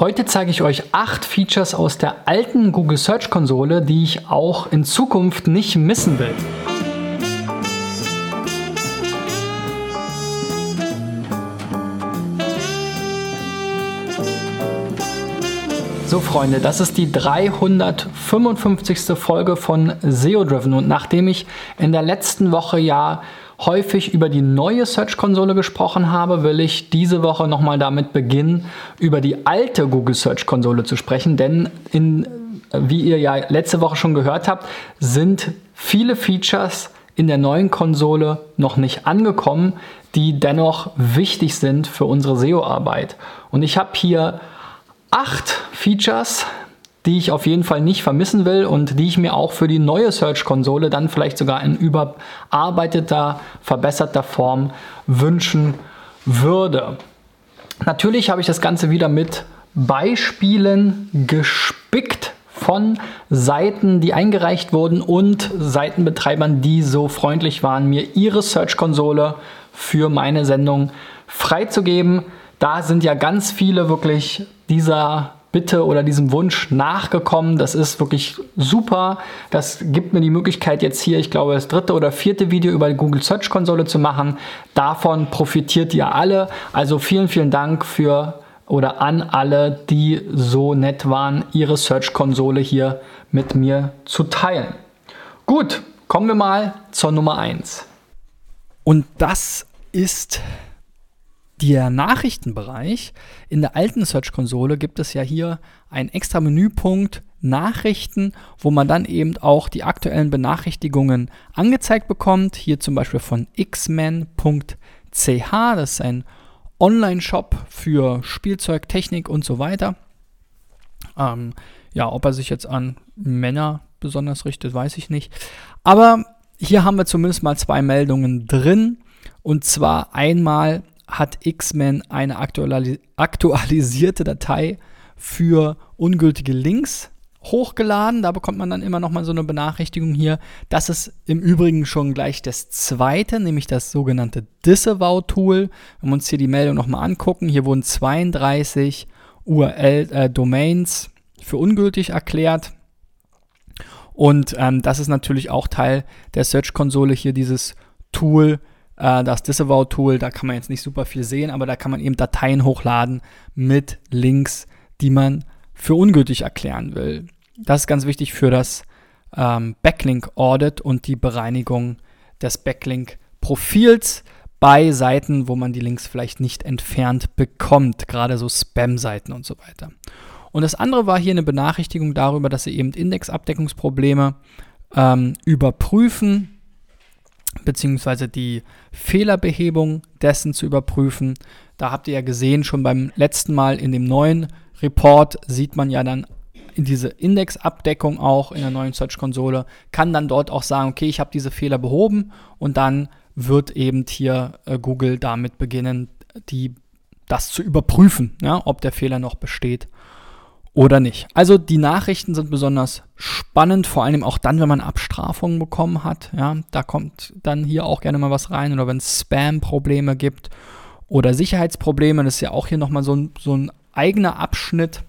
Heute zeige ich euch acht Features aus der alten Google Search Konsole, die ich auch in Zukunft nicht missen will. So Freunde, das ist die 355. Folge von SEO Driven und nachdem ich in der letzten Woche ja häufig über die neue Search-Konsole gesprochen habe, will ich diese Woche nochmal damit beginnen, über die alte Google Search-Konsole zu sprechen. Denn in, wie ihr ja letzte Woche schon gehört habt, sind viele Features in der neuen Konsole noch nicht angekommen, die dennoch wichtig sind für unsere SEO-Arbeit. Und ich habe hier acht Features, die ich auf jeden Fall nicht vermissen will und die ich mir auch für die neue Search-Konsole dann vielleicht sogar in überarbeiteter, verbesserter Form wünschen würde. Natürlich habe ich das Ganze wieder mit Beispielen gespickt von Seiten, die eingereicht wurden und Seitenbetreibern, die so freundlich waren, mir ihre Search-Konsole für meine Sendung freizugeben. Da sind ja ganz viele wirklich dieser Bitte oder diesem Wunsch nachgekommen. Das ist wirklich super. Das gibt mir die Möglichkeit, jetzt hier, ich glaube, das dritte oder vierte Video über die Google Search Konsole zu machen. Davon profitiert ihr alle. Also vielen, vielen Dank für oder an alle, die so nett waren, ihre Search Konsole hier mit mir zu teilen. Gut, kommen wir mal zur Nummer 1. Und das ist der Nachrichtenbereich. In der alten Search-Konsole gibt es ja hier einen extra Menüpunkt Nachrichten, wo man dann eben auch die aktuellen Benachrichtigungen angezeigt bekommt. Hier zum Beispiel von xmen.ch, das ist ein Online-Shop für Spielzeug, Technik und so weiter. Ähm, ja, ob er sich jetzt an Männer besonders richtet, weiß ich nicht. Aber hier haben wir zumindest mal zwei Meldungen drin. Und zwar einmal hat X-Men eine aktualis aktualisierte Datei für ungültige Links hochgeladen. Da bekommt man dann immer noch mal so eine Benachrichtigung hier. Das ist im Übrigen schon gleich das zweite, nämlich das sogenannte Disavow-Tool. Wenn wir uns hier die Meldung noch mal angucken, hier wurden 32 URL-Domains äh, für ungültig erklärt. Und ähm, das ist natürlich auch Teil der Search-Konsole hier, dieses Tool, das Disavow-Tool, da kann man jetzt nicht super viel sehen, aber da kann man eben Dateien hochladen mit Links, die man für ungültig erklären will. Das ist ganz wichtig für das ähm, Backlink-Audit und die Bereinigung des Backlink-Profils bei Seiten, wo man die Links vielleicht nicht entfernt bekommt, gerade so Spam-Seiten und so weiter. Und das andere war hier eine Benachrichtigung darüber, dass sie eben Indexabdeckungsprobleme ähm, überprüfen beziehungsweise die Fehlerbehebung dessen zu überprüfen. Da habt ihr ja gesehen, schon beim letzten Mal in dem neuen Report sieht man ja dann diese Indexabdeckung auch in der neuen Search-Konsole, kann dann dort auch sagen, okay, ich habe diese Fehler behoben und dann wird eben hier äh, Google damit beginnen, die, das zu überprüfen, ja, ob der Fehler noch besteht oder nicht. Also die Nachrichten sind besonders spannend, vor allem auch dann, wenn man Abstrafungen bekommen hat. Ja, da kommt dann hier auch gerne mal was rein oder wenn es Spam-Probleme gibt oder Sicherheitsprobleme. Das ist ja auch hier nochmal so ein, so ein eigener Abschnitt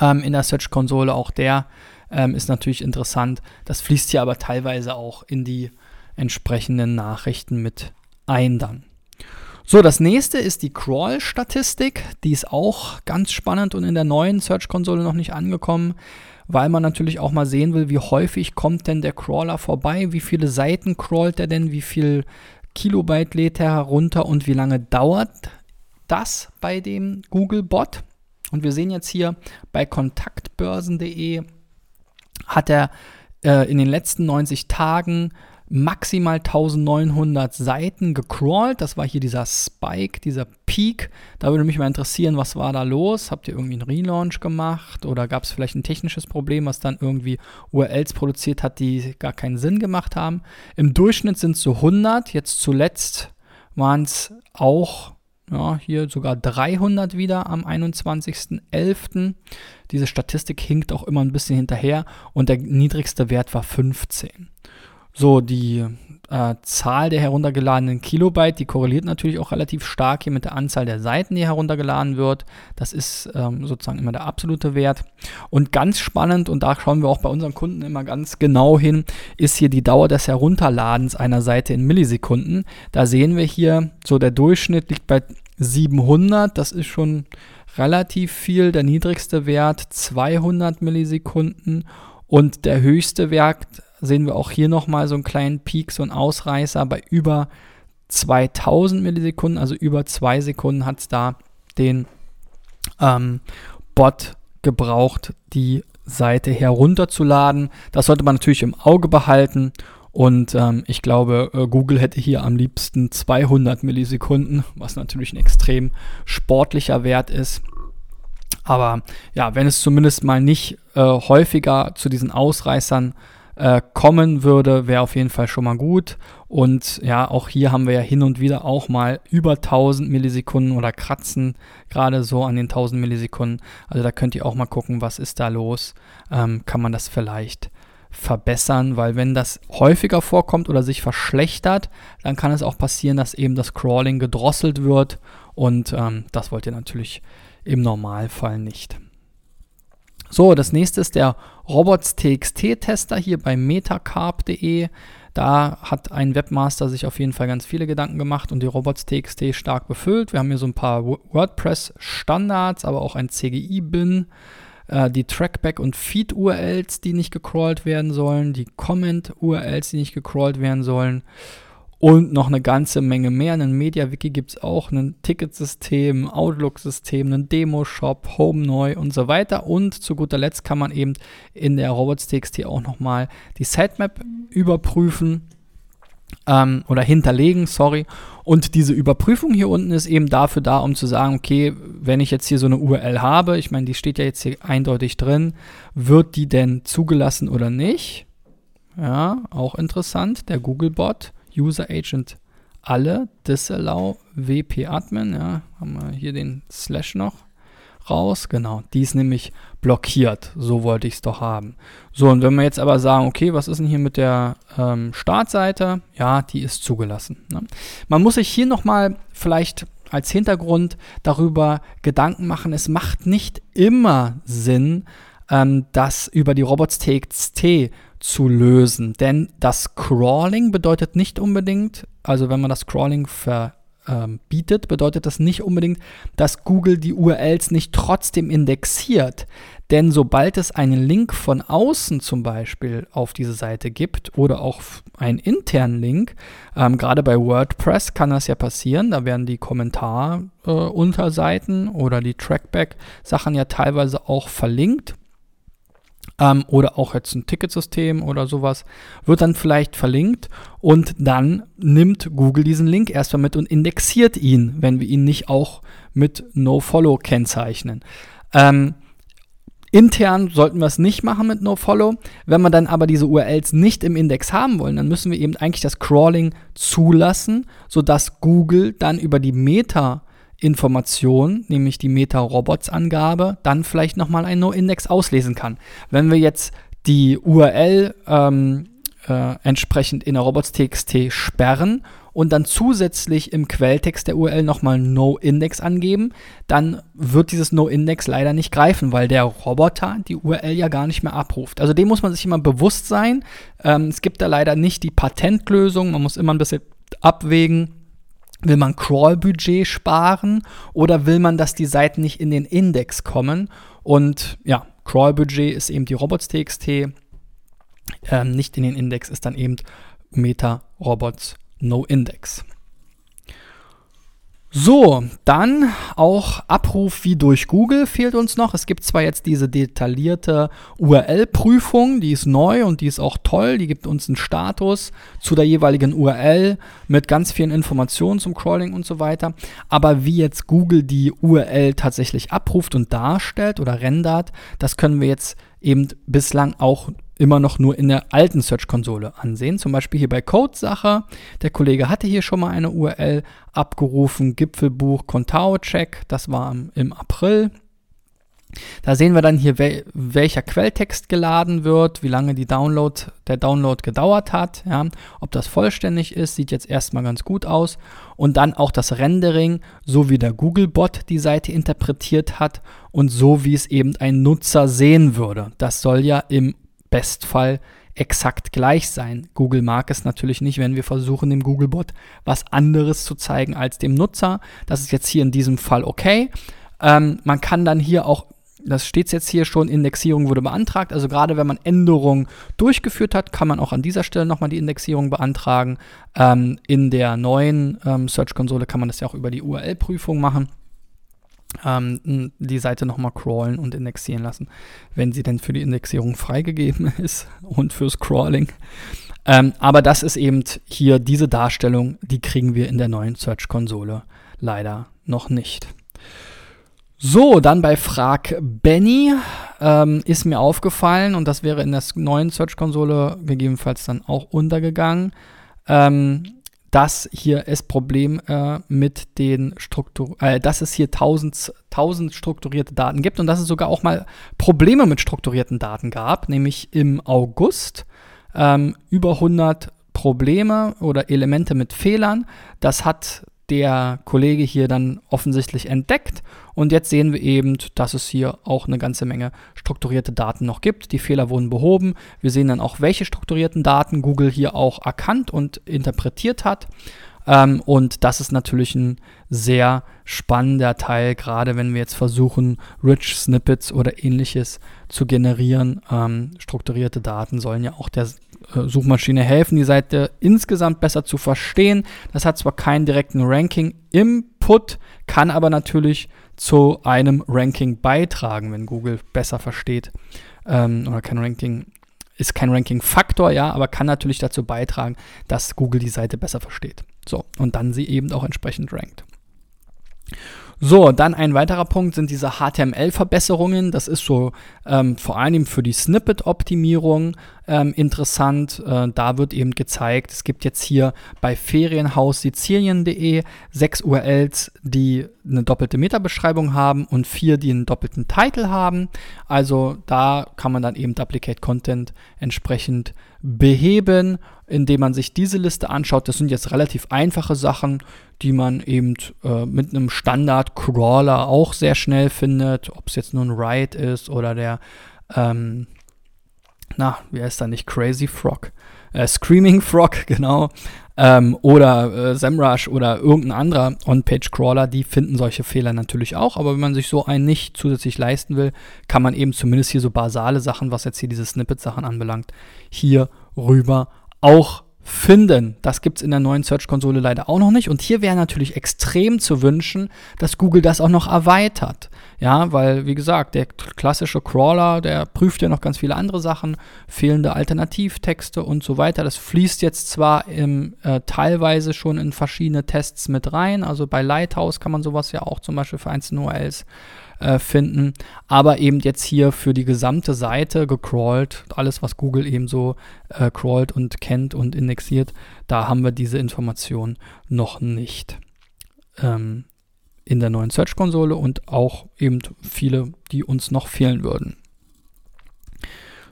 ähm, in der Search-Konsole. Auch der ähm, ist natürlich interessant. Das fließt hier aber teilweise auch in die entsprechenden Nachrichten mit ein dann. So, das nächste ist die Crawl-Statistik. Die ist auch ganz spannend und in der neuen Search-Konsole noch nicht angekommen, weil man natürlich auch mal sehen will, wie häufig kommt denn der Crawler vorbei, wie viele Seiten crawlt er denn, wie viel Kilobyte lädt er herunter und wie lange dauert das bei dem Google-Bot. Und wir sehen jetzt hier bei kontaktbörsen.de hat er äh, in den letzten 90 Tagen maximal 1900 Seiten gecrawlt. Das war hier dieser Spike, dieser Peak. Da würde mich mal interessieren, was war da los? Habt ihr irgendwie einen Relaunch gemacht oder gab es vielleicht ein technisches Problem, was dann irgendwie URLs produziert hat, die gar keinen Sinn gemacht haben? Im Durchschnitt sind es so 100. Jetzt zuletzt waren es auch ja, hier sogar 300 wieder am 21.11. Diese Statistik hinkt auch immer ein bisschen hinterher und der niedrigste Wert war 15. So, die äh, Zahl der heruntergeladenen Kilobyte, die korreliert natürlich auch relativ stark hier mit der Anzahl der Seiten, die heruntergeladen wird. Das ist ähm, sozusagen immer der absolute Wert. Und ganz spannend, und da schauen wir auch bei unseren Kunden immer ganz genau hin, ist hier die Dauer des Herunterladens einer Seite in Millisekunden. Da sehen wir hier, so der Durchschnitt liegt bei 700, das ist schon relativ viel. Der niedrigste Wert 200 Millisekunden und der höchste Wert sehen wir auch hier nochmal so einen kleinen Peak, so einen Ausreißer bei über 2000 Millisekunden, also über zwei Sekunden hat es da den ähm, Bot gebraucht, die Seite herunterzuladen. Das sollte man natürlich im Auge behalten. Und ähm, ich glaube, äh, Google hätte hier am liebsten 200 Millisekunden, was natürlich ein extrem sportlicher Wert ist. Aber ja, wenn es zumindest mal nicht äh, häufiger zu diesen Ausreißern äh, kommen würde, wäre auf jeden Fall schon mal gut. Und ja, auch hier haben wir ja hin und wieder auch mal über 1000 Millisekunden oder kratzen gerade so an den 1000 Millisekunden. Also da könnt ihr auch mal gucken, was ist da los. Ähm, kann man das vielleicht verbessern, weil wenn das häufiger vorkommt oder sich verschlechtert, dann kann es auch passieren, dass eben das Crawling gedrosselt wird und ähm, das wollt ihr natürlich im Normalfall nicht. So, das nächste ist der Robots.txt-Tester hier bei metacarp.de. Da hat ein Webmaster sich auf jeden Fall ganz viele Gedanken gemacht und die Robots.txt stark befüllt. Wir haben hier so ein paar WordPress-Standards, aber auch ein CGI-Bin, äh, die Trackback- und Feed-URLs, die nicht gecrawlt werden sollen, die Comment-URLs, die nicht gecrawlt werden sollen und noch eine ganze Menge mehr. Einen MediaWiki gibt es auch, ein Ticketsystem, ein Outlook-System, einen Demo-Shop, Home neu und so weiter. Und zu guter Letzt kann man eben in der Robots.txt auch nochmal die Sitemap überprüfen ähm, oder hinterlegen, sorry. Und diese Überprüfung hier unten ist eben dafür da, um zu sagen, okay, wenn ich jetzt hier so eine URL habe, ich meine, die steht ja jetzt hier eindeutig drin, wird die denn zugelassen oder nicht? Ja, auch interessant, der Googlebot. User Agent alle, disallow wp admin, ja, haben wir hier den Slash noch raus, genau, die ist nämlich blockiert, so wollte ich es doch haben. So, und wenn wir jetzt aber sagen, okay, was ist denn hier mit der ähm, Startseite? Ja, die ist zugelassen. Ne? Man muss sich hier nochmal vielleicht als Hintergrund darüber Gedanken machen, es macht nicht immer Sinn, ähm, das über die Robots.txt zu lösen. Denn das Crawling bedeutet nicht unbedingt, also wenn man das Crawling verbietet, ähm, bedeutet das nicht unbedingt, dass Google die URLs nicht trotzdem indexiert. Denn sobald es einen Link von außen zum Beispiel auf diese Seite gibt oder auch einen internen Link, ähm, gerade bei WordPress kann das ja passieren, da werden die Kommentarunterseiten äh, oder die Trackback-Sachen ja teilweise auch verlinkt ähm, oder auch jetzt ein Ticketsystem oder sowas, wird dann vielleicht verlinkt und dann nimmt Google diesen Link erstmal mit und indexiert ihn, wenn wir ihn nicht auch mit NoFollow kennzeichnen. Ähm, Intern sollten wir es nicht machen mit NoFollow. Wenn wir dann aber diese URLs nicht im Index haben wollen, dann müssen wir eben eigentlich das Crawling zulassen, sodass Google dann über die Meta Information, nämlich die Meta-Robots-Angabe, dann vielleicht nochmal einen No-Index auslesen kann. Wenn wir jetzt die URL ähm, äh, entsprechend in der Robots.txt sperren und dann zusätzlich im Quelltext der URL nochmal No-Index angeben, dann wird dieses No-Index leider nicht greifen, weil der Roboter die URL ja gar nicht mehr abruft. Also dem muss man sich immer bewusst sein. Ähm, es gibt da leider nicht die Patentlösung, man muss immer ein bisschen abwägen Will man Crawl-Budget sparen oder will man, dass die Seiten nicht in den Index kommen? Und ja, Crawl-Budget ist eben die Robots.txt, ähm, nicht in den Index ist dann eben Meta Robots No Index. So, dann auch Abruf wie durch Google fehlt uns noch. Es gibt zwar jetzt diese detaillierte URL-Prüfung, die ist neu und die ist auch toll. Die gibt uns einen Status zu der jeweiligen URL mit ganz vielen Informationen zum Crawling und so weiter. Aber wie jetzt Google die URL tatsächlich abruft und darstellt oder rendert, das können wir jetzt eben bislang auch immer noch nur in der alten Search-Konsole ansehen. Zum Beispiel hier bei Code-Sache. Der Kollege hatte hier schon mal eine URL abgerufen. Gipfelbuch Contao-Check. Das war im April. Da sehen wir dann hier, wel welcher Quelltext geladen wird, wie lange Download, der Download gedauert hat, ja, ob das vollständig ist, sieht jetzt erstmal ganz gut aus. Und dann auch das Rendering, so wie der Googlebot die Seite interpretiert hat und so wie es eben ein Nutzer sehen würde. Das soll ja im Bestfall exakt gleich sein. Google mag es natürlich nicht, wenn wir versuchen, dem Googlebot was anderes zu zeigen als dem Nutzer. Das ist jetzt hier in diesem Fall okay. Ähm, man kann dann hier auch das steht jetzt hier schon, Indexierung wurde beantragt. Also gerade wenn man Änderungen durchgeführt hat, kann man auch an dieser Stelle nochmal die Indexierung beantragen. Ähm, in der neuen ähm, Search-Konsole kann man das ja auch über die URL-Prüfung machen. Ähm, die Seite nochmal crawlen und indexieren lassen, wenn sie denn für die Indexierung freigegeben ist und fürs Crawling. Ähm, aber das ist eben hier diese Darstellung, die kriegen wir in der neuen Search-Konsole leider noch nicht. So, dann bei Frag Benny ähm, ist mir aufgefallen, und das wäre in der neuen Search-Konsole gegebenenfalls dann auch untergegangen, ähm, dass hier es Problem äh, mit den Struktur, äh, dass es hier 1000, 1000 strukturierte Daten gibt und dass es sogar auch mal Probleme mit strukturierten Daten gab, nämlich im August ähm, über 100 Probleme oder Elemente mit Fehlern. Das hat der Kollege hier dann offensichtlich entdeckt. Und jetzt sehen wir eben, dass es hier auch eine ganze Menge strukturierte Daten noch gibt. Die Fehler wurden behoben. Wir sehen dann auch, welche strukturierten Daten Google hier auch erkannt und interpretiert hat. Ähm, und das ist natürlich ein sehr spannender Teil, gerade wenn wir jetzt versuchen, Rich Snippets oder ähnliches zu generieren. Ähm, strukturierte Daten sollen ja auch der äh, Suchmaschine helfen, die Seite insgesamt besser zu verstehen. Das hat zwar keinen direkten Ranking-Input, kann aber natürlich zu einem Ranking beitragen, wenn Google besser versteht. Ähm, oder kein Ranking, ist kein Ranking-Faktor, ja, aber kann natürlich dazu beitragen, dass Google die Seite besser versteht. So, und dann sie eben auch entsprechend rankt. So, dann ein weiterer Punkt sind diese HTML-Verbesserungen. Das ist so ähm, vor allem für die Snippet-Optimierung ähm, interessant. Äh, da wird eben gezeigt, es gibt jetzt hier bei ferienhaussizilien.de sechs URLs, die eine doppelte Meta-Beschreibung haben und vier, die einen doppelten Titel haben. Also da kann man dann eben Duplicate Content entsprechend beheben, indem man sich diese Liste anschaut. Das sind jetzt relativ einfache Sachen, die man eben äh, mit einem Standard-Crawler auch sehr schnell findet, ob es jetzt nur ein Write ist oder der, ähm, na, wie heißt da nicht, Crazy Frog, äh, Screaming Frog, genau, ähm, oder äh, SEMrush oder irgendein anderer On-Page-Crawler, die finden solche Fehler natürlich auch, aber wenn man sich so einen nicht zusätzlich leisten will, kann man eben zumindest hier so basale Sachen, was jetzt hier diese Snippet-Sachen anbelangt, hier rüber auch finden. Das gibt es in der neuen Search-Konsole leider auch noch nicht. Und hier wäre natürlich extrem zu wünschen, dass Google das auch noch erweitert. Ja, weil, wie gesagt, der klassische Crawler, der prüft ja noch ganz viele andere Sachen, fehlende Alternativtexte und so weiter. Das fließt jetzt zwar im, äh, teilweise schon in verschiedene Tests mit rein. Also bei Lighthouse kann man sowas ja auch zum Beispiel für einzelne URLs äh, finden, aber eben jetzt hier für die gesamte Seite gecrawlt, alles was Google eben so äh, crawlt und kennt und indexiert, da haben wir diese Information noch nicht. Ähm, in der neuen Search-Konsole und auch eben viele, die uns noch fehlen würden.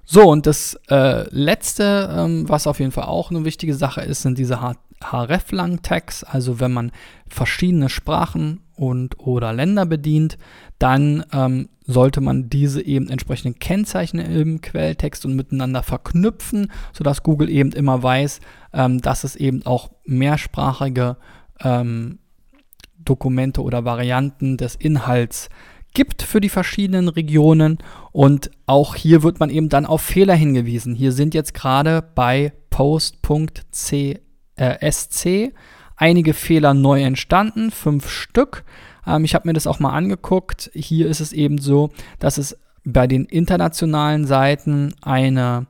So, und das äh, letzte, ähm, was auf jeden Fall auch eine wichtige Sache ist, sind diese href-lang-Tags. Also wenn man verschiedene Sprachen und oder Länder bedient, dann ähm, sollte man diese eben entsprechenden Kennzeichen im Quelltext und miteinander verknüpfen, sodass Google eben immer weiß, ähm, dass es eben auch mehrsprachige ähm, Dokumente oder Varianten des Inhalts gibt für die verschiedenen Regionen. Und auch hier wird man eben dann auf Fehler hingewiesen. Hier sind jetzt gerade bei post.sc äh, einige Fehler neu entstanden, fünf Stück. Ähm, ich habe mir das auch mal angeguckt. Hier ist es eben so, dass es bei den internationalen Seiten eine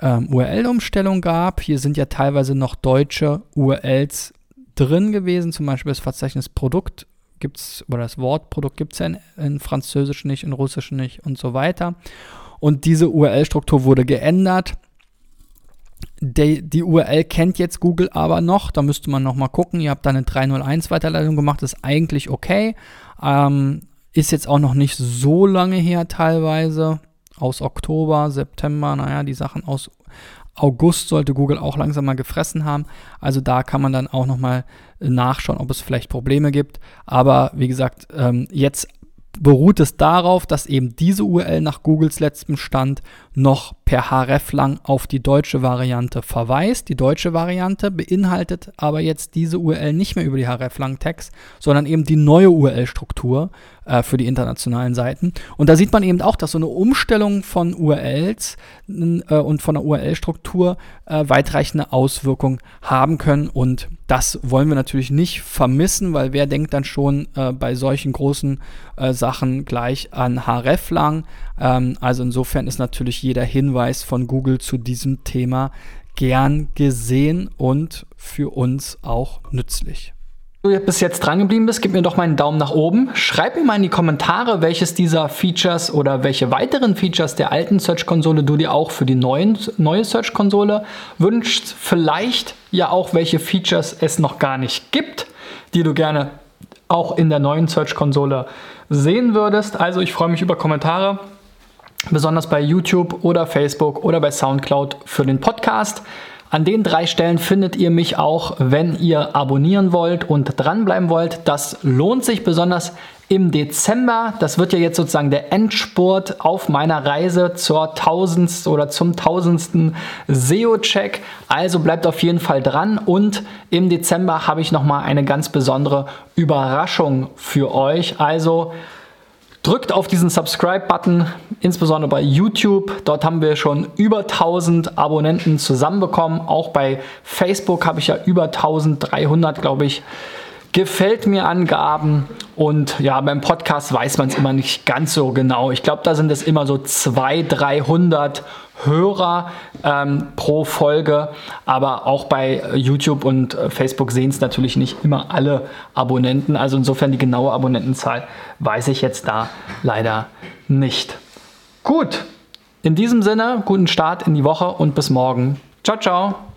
ähm, URL-Umstellung gab. Hier sind ja teilweise noch deutsche URLs drin gewesen, zum Beispiel das Verzeichnis Produkt gibt es, oder das Wort Produkt gibt es ja in, in Französisch nicht, in Russisch nicht und so weiter. Und diese URL-Struktur wurde geändert. Die, die, URL kennt jetzt Google aber noch, da müsste man noch mal gucken. Ihr habt da eine 301 Weiterleitung gemacht, ist eigentlich okay. Ähm, ist jetzt auch noch nicht so lange her teilweise. Aus Oktober, September, naja, die Sachen aus August sollte Google auch langsam mal gefressen haben. Also da kann man dann auch nochmal nachschauen, ob es vielleicht Probleme gibt. Aber wie gesagt, ähm, jetzt beruht es darauf, dass eben diese URL nach Googles letztem Stand noch per hreflang auf die deutsche Variante verweist. Die deutsche Variante beinhaltet aber jetzt diese URL nicht mehr über die hreflang-Tags, sondern eben die neue URL-Struktur äh, für die internationalen Seiten. Und da sieht man eben auch, dass so eine Umstellung von URLs äh, und von der URL-Struktur äh, weitreichende Auswirkungen haben können. Und das wollen wir natürlich nicht vermissen, weil wer denkt dann schon äh, bei solchen großen äh, Sachen gleich an hreflang? Ähm, also insofern ist natürlich jeder Hinweis von Google zu diesem Thema gern gesehen und für uns auch nützlich du bis jetzt dran geblieben bist, gib mir doch mal einen Daumen nach oben. Schreib mir mal in die Kommentare, welches dieser Features oder welche weiteren Features der alten Search-Konsole du dir auch für die neuen, neue Search-Konsole wünschst. Vielleicht ja auch, welche Features es noch gar nicht gibt, die du gerne auch in der neuen Search-Konsole sehen würdest. Also ich freue mich über Kommentare, besonders bei YouTube oder Facebook oder bei SoundCloud für den Podcast. An den drei Stellen findet ihr mich auch, wenn ihr abonnieren wollt und dranbleiben wollt. Das lohnt sich besonders im Dezember. Das wird ja jetzt sozusagen der Endspurt auf meiner Reise zur tausendsten oder zum tausendsten SEO-Check. Also bleibt auf jeden Fall dran und im Dezember habe ich nochmal eine ganz besondere Überraschung für euch. Also Drückt auf diesen Subscribe-Button, insbesondere bei YouTube. Dort haben wir schon über 1000 Abonnenten zusammenbekommen. Auch bei Facebook habe ich ja über 1300, glaube ich, gefällt mir Angaben. Und ja, beim Podcast weiß man es immer nicht ganz so genau. Ich glaube, da sind es immer so 200, 300 Hörer ähm, pro Folge, aber auch bei YouTube und äh, Facebook sehen es natürlich nicht immer alle Abonnenten. Also insofern die genaue Abonnentenzahl weiß ich jetzt da leider nicht. Gut, in diesem Sinne, guten Start in die Woche und bis morgen. Ciao, ciao.